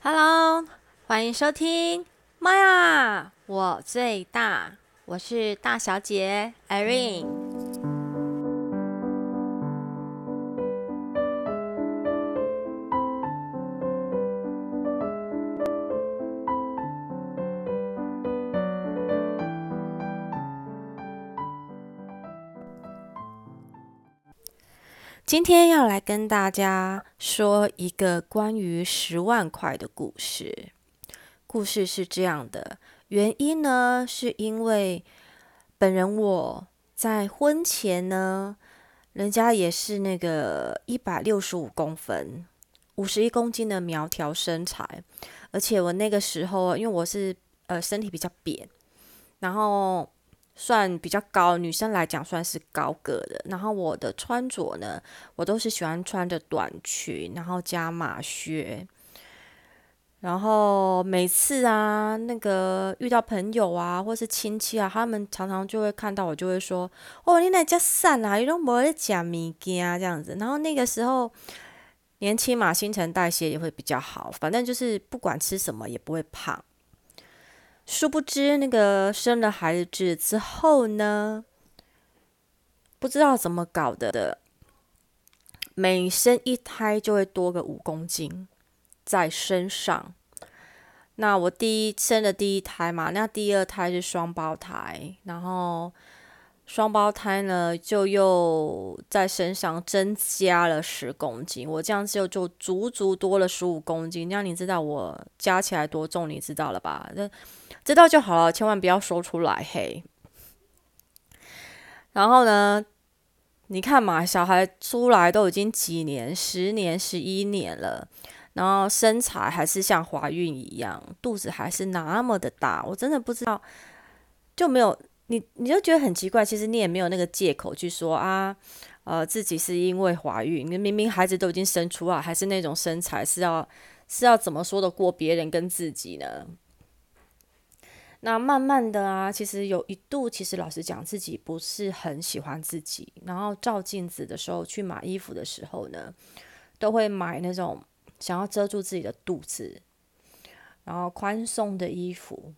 Hello，欢迎收听。妈呀，我最大，我是大小姐 Irene。今天要来跟大家说一个关于十万块的故事。故事是这样的，原因呢，是因为本人我在婚前呢，人家也是那个一百六十五公分、五十一公斤的苗条身材，而且我那个时候，因为我是呃身体比较扁，然后。算比较高，女生来讲算是高个的。然后我的穿着呢，我都是喜欢穿着短裙，然后加马靴。然后每次啊，那个遇到朋友啊，或是亲戚啊，他们常常就会看到我，就会说：“哦，你那叫散啊，你都没在讲物件这样子。”然后那个时候年轻嘛，新陈代谢也会比较好，反正就是不管吃什么也不会胖。殊不知，那个生了孩子之后呢，不知道怎么搞的的，每生一胎就会多个五公斤在身上。那我第一生的第一胎嘛，那第二胎是双胞胎，然后。双胞胎呢，就又在身上增加了十公斤，我这样就就足足多了十五公斤。那你知道我加起来多重？你知道了吧？那知道就好了，千万不要说出来嘿。然后呢，你看嘛，小孩出来都已经几年、十年、十一年了，然后身材还是像怀孕一样，肚子还是那么的大，我真的不知道就没有。你你就觉得很奇怪，其实你也没有那个借口去说啊，呃，自己是因为怀孕，你明明孩子都已经生出来，还是那种身材，是要是要怎么说的过别人跟自己呢？那慢慢的啊，其实有一度，其实老实讲，自己不是很喜欢自己，然后照镜子的时候，去买衣服的时候呢，都会买那种想要遮住自己的肚子，然后宽松的衣服。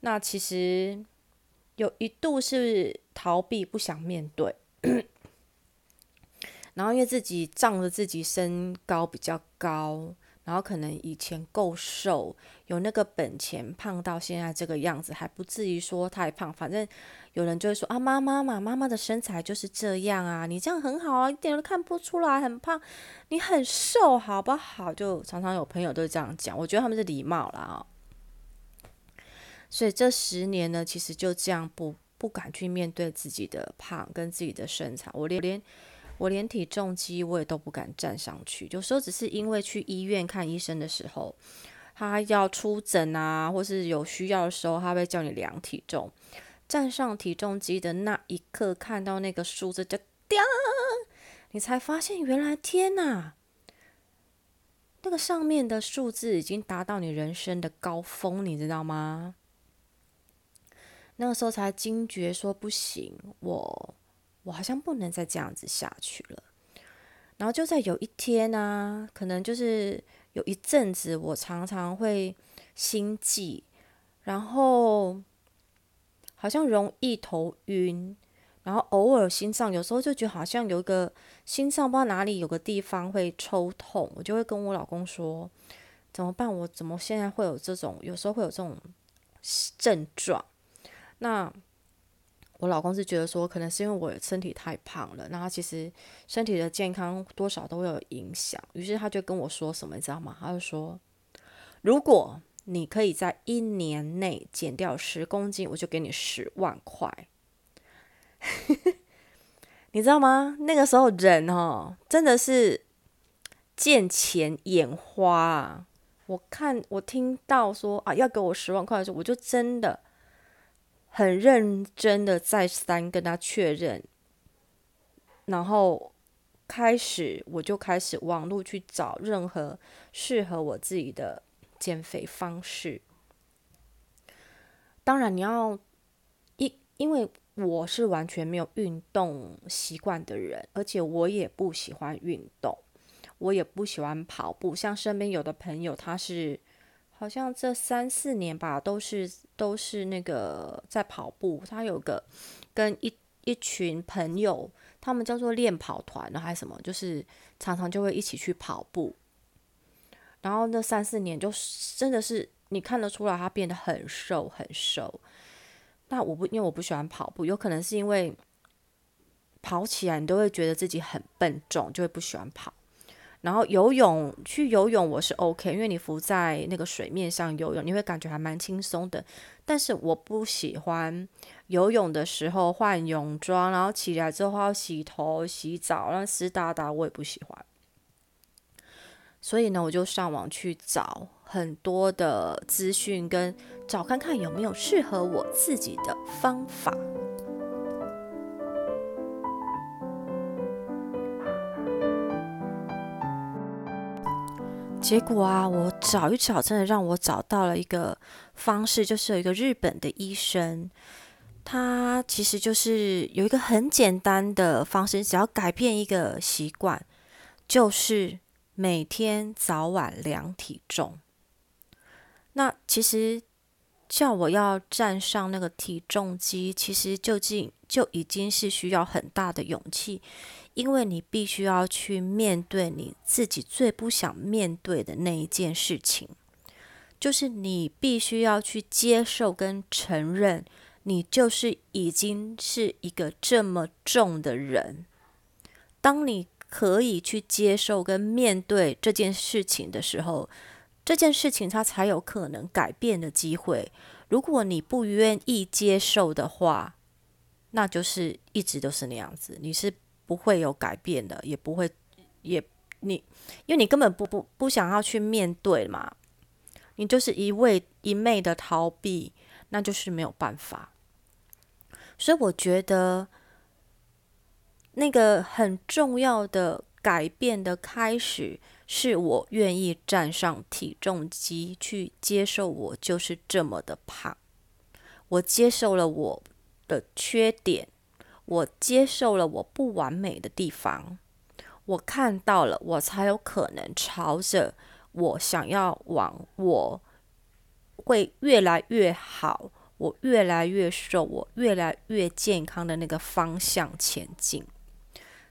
那其实。有一度是逃避，不想面对，然后因为自己仗着自己身高比较高，然后可能以前够瘦，有那个本钱，胖到现在这个样子，还不至于说太胖。反正有人就会说啊，妈妈嘛，妈妈的身材就是这样啊，你这样很好啊，一点都看不出来很胖，你很瘦好不好？就常常有朋友都这样讲，我觉得他们是礼貌了啊。所以这十年呢，其实就这样不不敢去面对自己的胖跟自己的身材，我连连我连体重机我也都不敢站上去。有时候只是因为去医院看医生的时候，他要出诊啊，或是有需要的时候，他会叫你量体重。站上体重机的那一刻，看到那个数字就掉，你才发现原来天哪，那个上面的数字已经达到你人生的高峰，你知道吗？那个时候才惊觉说不行，我我好像不能再这样子下去了。然后就在有一天呢，可能就是有一阵子，我常常会心悸，然后好像容易头晕，然后偶尔心脏有时候就觉得好像有一个心脏不知道哪里有个地方会抽痛，我就会跟我老公说怎么办？我怎么现在会有这种？有时候会有这种症状。那我老公是觉得说，可能是因为我身体太胖了，然后其实身体的健康多少都会有影响。于是他就跟我说什么，你知道吗？他就说，如果你可以在一年内减掉十公斤，我就给你十万块。你知道吗？那个时候人哦，真的是见钱眼花啊。我看我听到说啊，要给我十万块的时候，我就真的。很认真的再三跟他确认，然后开始我就开始网络去找任何适合我自己的减肥方式。当然你要一，因为我是完全没有运动习惯的人，而且我也不喜欢运动。我也不喜欢跑步。像身边有的朋友，他是好像这三四年吧，都是都是那个在跑步。他有个跟一一群朋友，他们叫做练跑团，还是什么，就是常常就会一起去跑步。然后那三四年就真的是你看得出来，他变得很瘦很瘦。那我不因为我不喜欢跑步，有可能是因为跑起来你都会觉得自己很笨重，就会不喜欢跑。然后游泳去游泳我是 OK，因为你浮在那个水面上游泳，你会感觉还蛮轻松的。但是我不喜欢游泳的时候换泳装，然后起来之后要洗头洗澡，然后湿哒哒，我也不喜欢。所以呢，我就上网去找很多的资讯，跟找看看有没有适合我自己的方法。结果啊，我找一找，真的让我找到了一个方式，就是有一个日本的医生，他其实就是有一个很简单的方式，只要改变一个习惯，就是。每天早晚量体重，那其实叫我要站上那个体重机，其实就近就已经是需要很大的勇气，因为你必须要去面对你自己最不想面对的那一件事情，就是你必须要去接受跟承认，你就是已经是一个这么重的人，当你。可以去接受跟面对这件事情的时候，这件事情它才有可能改变的机会。如果你不愿意接受的话，那就是一直都是那样子，你是不会有改变的，也不会也你，因为你根本不不不想要去面对嘛，你就是一味一昧的逃避，那就是没有办法。所以我觉得。那个很重要的改变的开始，是我愿意站上体重机去接受我就是这么的胖，我接受了我的缺点，我接受了我不完美的地方，我看到了，我才有可能朝着我想要往我会越来越好，我越来越瘦，我越来越健康的那个方向前进。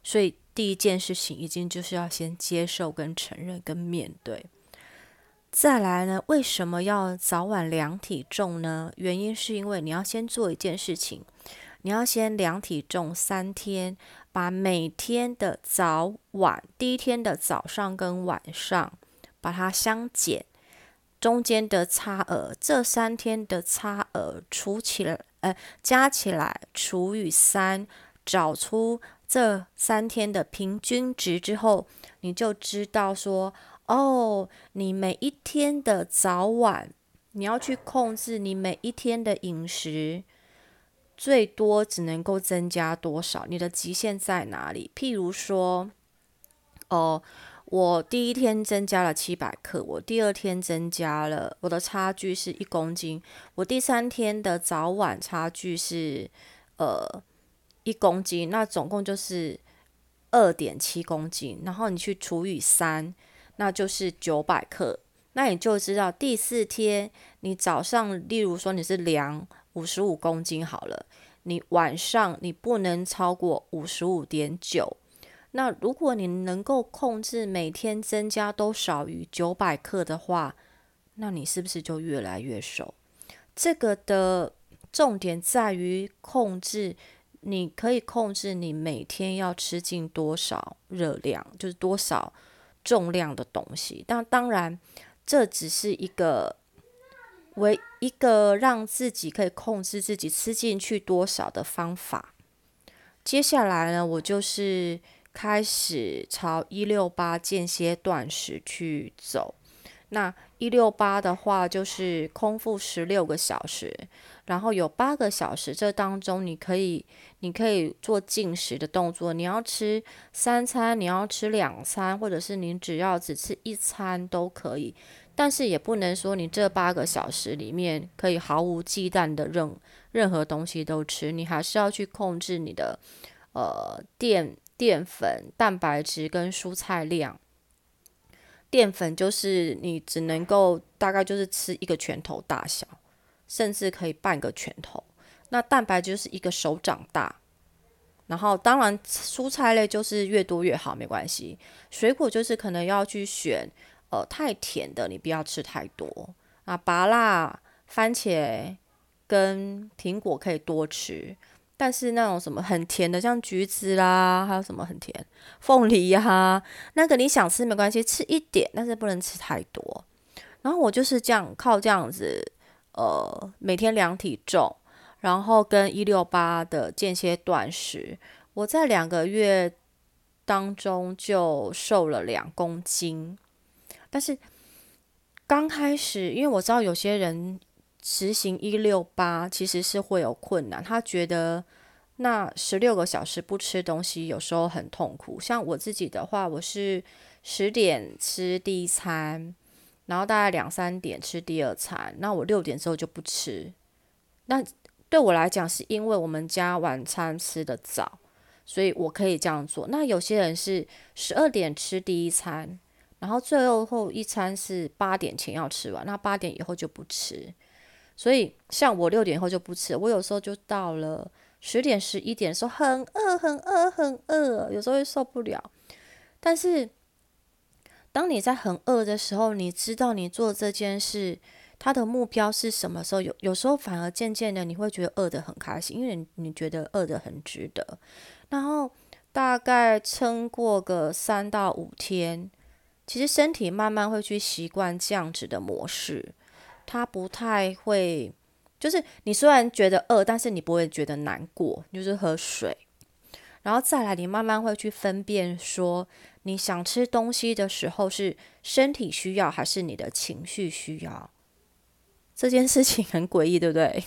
所以第一件事情，已经就是要先接受、跟承认、跟面对。再来呢，为什么要早晚量体重呢？原因是因为你要先做一件事情，你要先量体重三天，把每天的早晚，第一天的早上跟晚上，把它相减，中间的差额，这三天的差额除起来，呃，加起来除以三，找出。这三天的平均值之后，你就知道说，哦，你每一天的早晚，你要去控制你每一天的饮食，最多只能够增加多少？你的极限在哪里？譬如说，哦，我第一天增加了七百克，我第二天增加了，我的差距是一公斤，我第三天的早晚差距是，呃。一公斤，那总共就是二点七公斤，然后你去除以三，那就是九百克。那你就知道第四天你早上，例如说你是量五十五公斤好了，你晚上你不能超过五十五点九。那如果你能够控制每天增加都少于九百克的话，那你是不是就越来越瘦？这个的重点在于控制。你可以控制你每天要吃进多少热量，就是多少重量的东西。但当然，这只是一个为一个让自己可以控制自己吃进去多少的方法。接下来呢，我就是开始朝一六八间歇断食去走。那一六八的话，就是空腹十六个小时，然后有八个小时，这当中你可以，你可以做进食的动作。你要吃三餐，你要吃两餐，或者是你只要只吃一餐都可以。但是也不能说你这八个小时里面可以毫无忌惮的任任何东西都吃，你还是要去控制你的呃淀淀粉、蛋白质跟蔬菜量。淀粉就是你只能够大概就是吃一个拳头大小，甚至可以半个拳头。那蛋白就是一个手掌大。然后当然蔬菜类就是越多越好，没关系。水果就是可能要去选，呃，太甜的你不要吃太多啊。芭辣、番茄跟苹果可以多吃。但是那种什么很甜的，像橘子啦，还有什么很甜，凤梨呀，那个你想吃没关系，吃一点，但是不能吃太多。然后我就是这样靠这样子，呃，每天量体重，然后跟一六八的间歇断食，我在两个月当中就瘦了两公斤。但是刚开始，因为我知道有些人。实行一六八其实是会有困难，他觉得那十六个小时不吃东西有时候很痛苦。像我自己的话，我是十点吃第一餐，然后大概两三点吃第二餐，那我六点之后就不吃。那对我来讲，是因为我们家晚餐吃的早，所以我可以这样做。那有些人是十二点吃第一餐，然后最后后一餐是八点前要吃完，那八点以后就不吃。所以，像我六点后就不吃，我有时候就到了十点、十一点的时候很饿、很饿、很饿，有时候会受不了。但是，当你在很饿的时候，你知道你做这件事，它的目标是什么时候？有有时候反而渐渐的你会觉得饿得很开心，因为你你觉得饿得很值得。然后大概撑过个三到五天，其实身体慢慢会去习惯这样子的模式。它不太会，就是你虽然觉得饿，但是你不会觉得难过，就是喝水，然后再来，你慢慢会去分辨说，你想吃东西的时候是身体需要还是你的情绪需要，这件事情很诡异，对不对？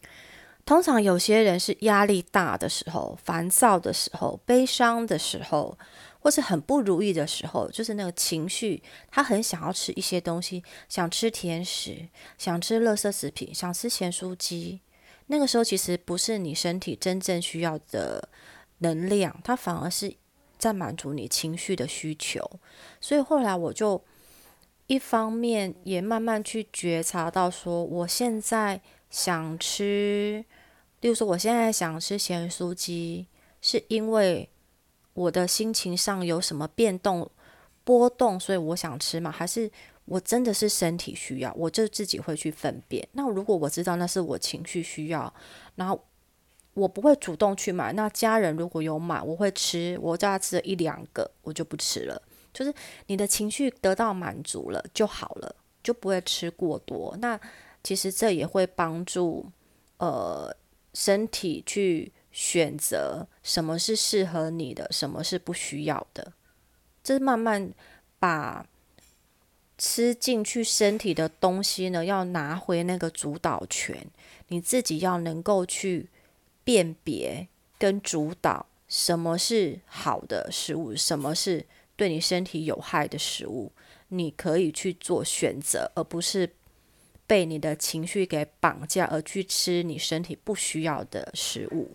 通常有些人是压力大的时候、烦躁的时候、悲伤的时候。或是很不如意的时候，就是那个情绪，他很想要吃一些东西，想吃甜食，想吃垃圾食品，想吃咸酥鸡。那个时候其实不是你身体真正需要的能量，它反而是在满足你情绪的需求。所以后来我就一方面也慢慢去觉察到，说我现在想吃，例如说我现在想吃咸酥鸡，是因为。我的心情上有什么变动、波动，所以我想吃嘛？还是我真的是身体需要？我就自己会去分辨。那如果我知道那是我情绪需要，然后我不会主动去买。那家人如果有买，我会吃。我叫他吃了一两个，我就不吃了。就是你的情绪得到满足了就好了，就不会吃过多。那其实这也会帮助呃身体去。选择什么是适合你的，什么是不需要的，这慢慢把吃进去身体的东西呢，要拿回那个主导权。你自己要能够去辨别跟主导什么是好的食物，什么是对你身体有害的食物，你可以去做选择，而不是被你的情绪给绑架而去吃你身体不需要的食物。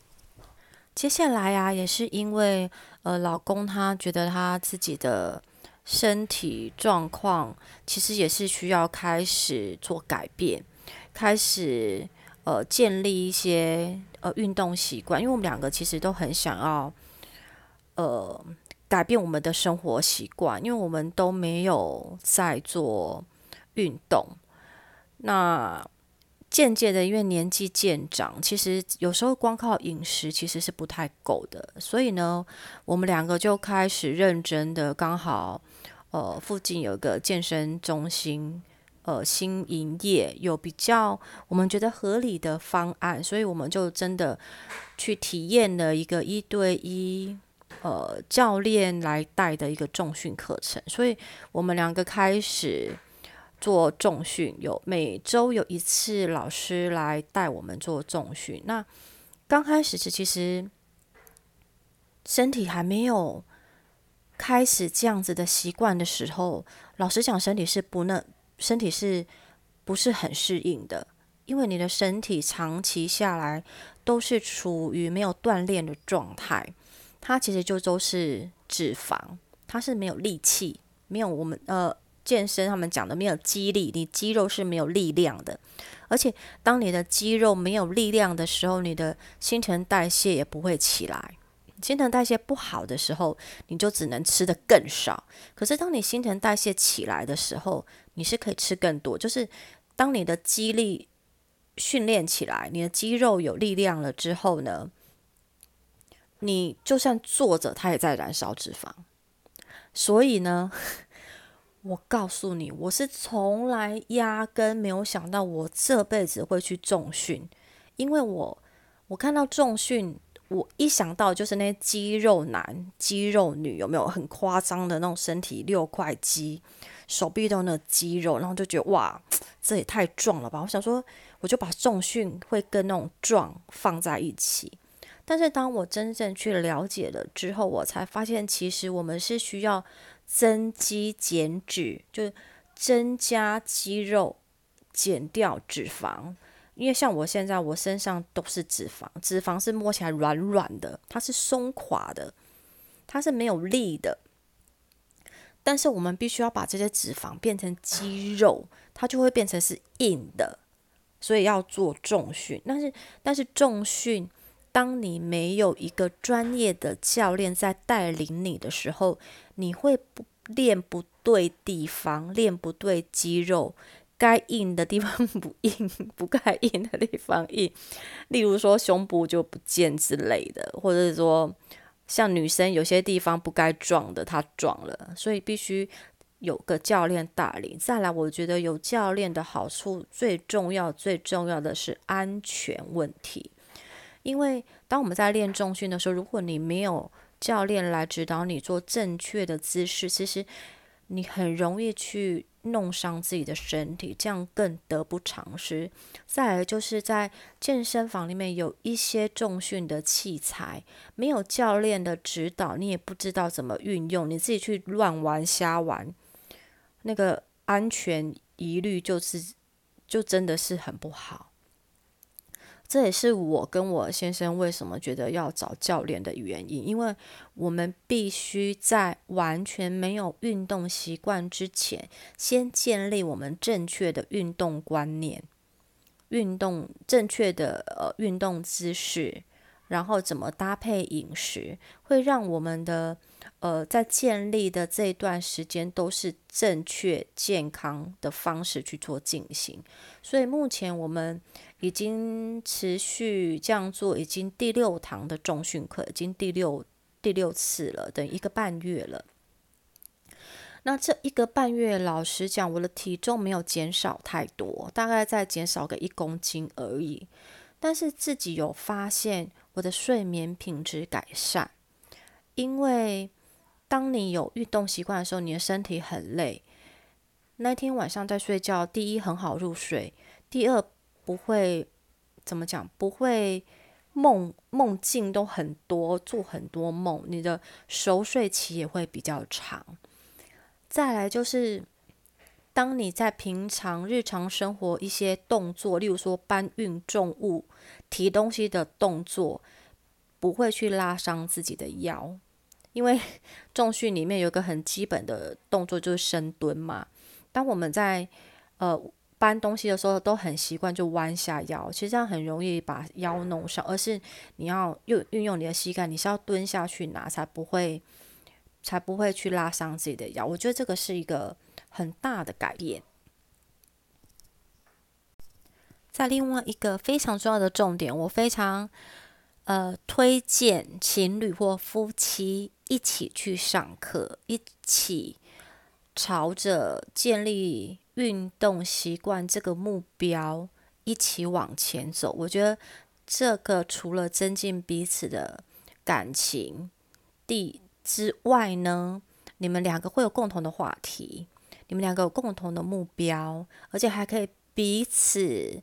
接下来啊，也是因为呃，老公他觉得他自己的身体状况其实也是需要开始做改变，开始呃建立一些呃运动习惯。因为我们两个其实都很想要呃改变我们的生活习惯，因为我们都没有在做运动。那渐渐的，因为年纪渐长，其实有时候光靠饮食其实是不太够的。所以呢，我们两个就开始认真的，刚好呃附近有一个健身中心，呃新营业，有比较我们觉得合理的方案，所以我们就真的去体验了一个一对一呃教练来带的一个重训课程。所以我们两个开始。做重训有每周有一次老师来带我们做重训。那刚开始是其实身体还没有开始这样子的习惯的时候，老实讲，身体是不能，身体是不是很适应的？因为你的身体长期下来都是处于没有锻炼的状态，它其实就都是脂肪，它是没有力气。没有我们呃健身他们讲的没有肌力，你肌肉是没有力量的。而且当你的肌肉没有力量的时候，你的新陈代谢也不会起来。新陈代谢不好的时候，你就只能吃的更少。可是当你新陈代谢起来的时候，你是可以吃更多。就是当你的肌力训练起来，你的肌肉有力量了之后呢，你就算坐着，它也在燃烧脂肪。所以呢，我告诉你，我是从来压根没有想到我这辈子会去重训，因为我我看到重训。我一想到就是那些肌肉男、肌肉女，有没有很夸张的那种身体六块肌，手臂都那肌肉，然后就觉得哇，这也太壮了吧！我想说，我就把重训会跟那种壮放在一起。但是当我真正去了解了之后，我才发现，其实我们是需要增肌减脂，就是增加肌肉，减掉脂肪。因为像我现在，我身上都是脂肪，脂肪是摸起来软软的，它是松垮的，它是没有力的。但是我们必须要把这些脂肪变成肌肉，它就会变成是硬的。所以要做重训，但是但是重训，当你没有一个专业的教练在带领你的时候，你会不练不对地方，练不对肌肉。该硬的地方不硬，不该硬的地方硬。例如说胸部就不见之类的，或者是说像女生有些地方不该撞的，她撞了，所以必须有个教练带领。再来，我觉得有教练的好处最重要、最重要的是安全问题。因为当我们在练重训的时候，如果你没有教练来指导你做正确的姿势，其实你很容易去。弄伤自己的身体，这样更得不偿失。再来就是在健身房里面有一些重训的器材，没有教练的指导，你也不知道怎么运用，你自己去乱玩瞎玩，那个安全疑虑就是就真的是很不好。这也是我跟我先生为什么觉得要找教练的原因，因为我们必须在完全没有运动习惯之前，先建立我们正确的运动观念、运动正确的呃运动姿势，然后怎么搭配饮食，会让我们的呃在建立的这段时间都是正确健康的方式去做进行。所以目前我们。已经持续这样做，已经第六堂的重训课，已经第六第六次了，等一个半月了。那这一个半月，老实讲，我的体重没有减少太多，大概在减少个一公斤而已。但是自己有发现我的睡眠品质改善，因为当你有运动习惯的时候，你的身体很累。那天晚上在睡觉，第一很好入睡，第二。不会怎么讲？不会梦梦境都很多，做很多梦，你的熟睡期也会比较长。再来就是，当你在平常日常生活一些动作，例如说搬运重物、提东西的动作，不会去拉伤自己的腰，因为 重训里面有个很基本的动作就是深蹲嘛。当我们在呃。搬东西的时候都很习惯就弯下腰，其实这样很容易把腰弄伤。而是你要用运用你的膝盖，你是要蹲下去拿，才不会才不会去拉伤自己的腰。我觉得这个是一个很大的改变。在另外一个非常重要的重点，我非常呃推荐情侣或夫妻一起去上课，一起朝着建立。运动习惯这个目标一起往前走，我觉得这个除了增进彼此的感情地之外呢，你们两个会有共同的话题，你们两个有共同的目标，而且还可以彼此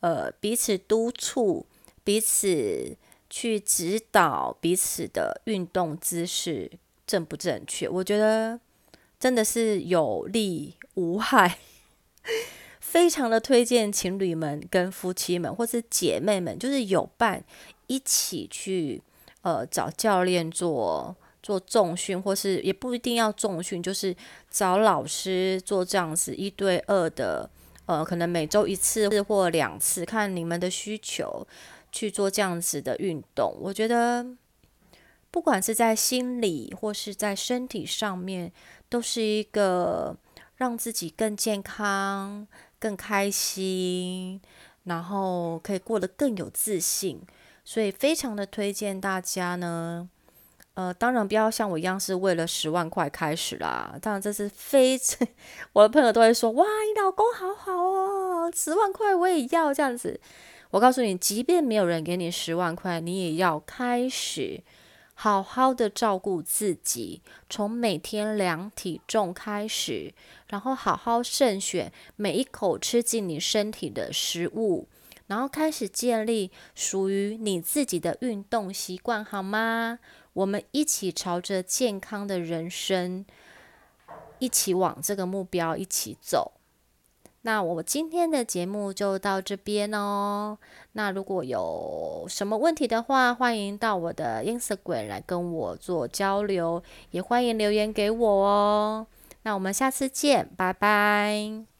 呃彼此督促，彼此去指导彼此的运动姿势正不正确。我觉得真的是有利无害。非常的推荐情侣们、跟夫妻们或是姐妹们，就是有伴一起去呃找教练做做重训，或是也不一定要重训，就是找老师做这样子一对二的，呃，可能每周一次或两次，看你们的需求去做这样子的运动。我觉得，不管是在心理或是在身体上面，都是一个让自己更健康、更开心，然后可以过得更有自信。所以非常的推荐大家呢。呃，当然不要像我一样是为了十万块开始啦。当然这是非常，我的朋友都会说，哇，你老公好好哦，十万块我也要这样子。我告诉你，即便没有人给你十万块，你也要开始好好的照顾自己，从每天量体重开始，然后好好慎选每一口吃进你身体的食物，然后开始建立属于你自己的运动习惯，好吗？我们一起朝着健康的人生，一起往这个目标一起走。那我今天的节目就到这边哦。那如果有什么问题的话，欢迎到我的 Instagram 来跟我做交流，也欢迎留言给我哦。那我们下次见，拜拜。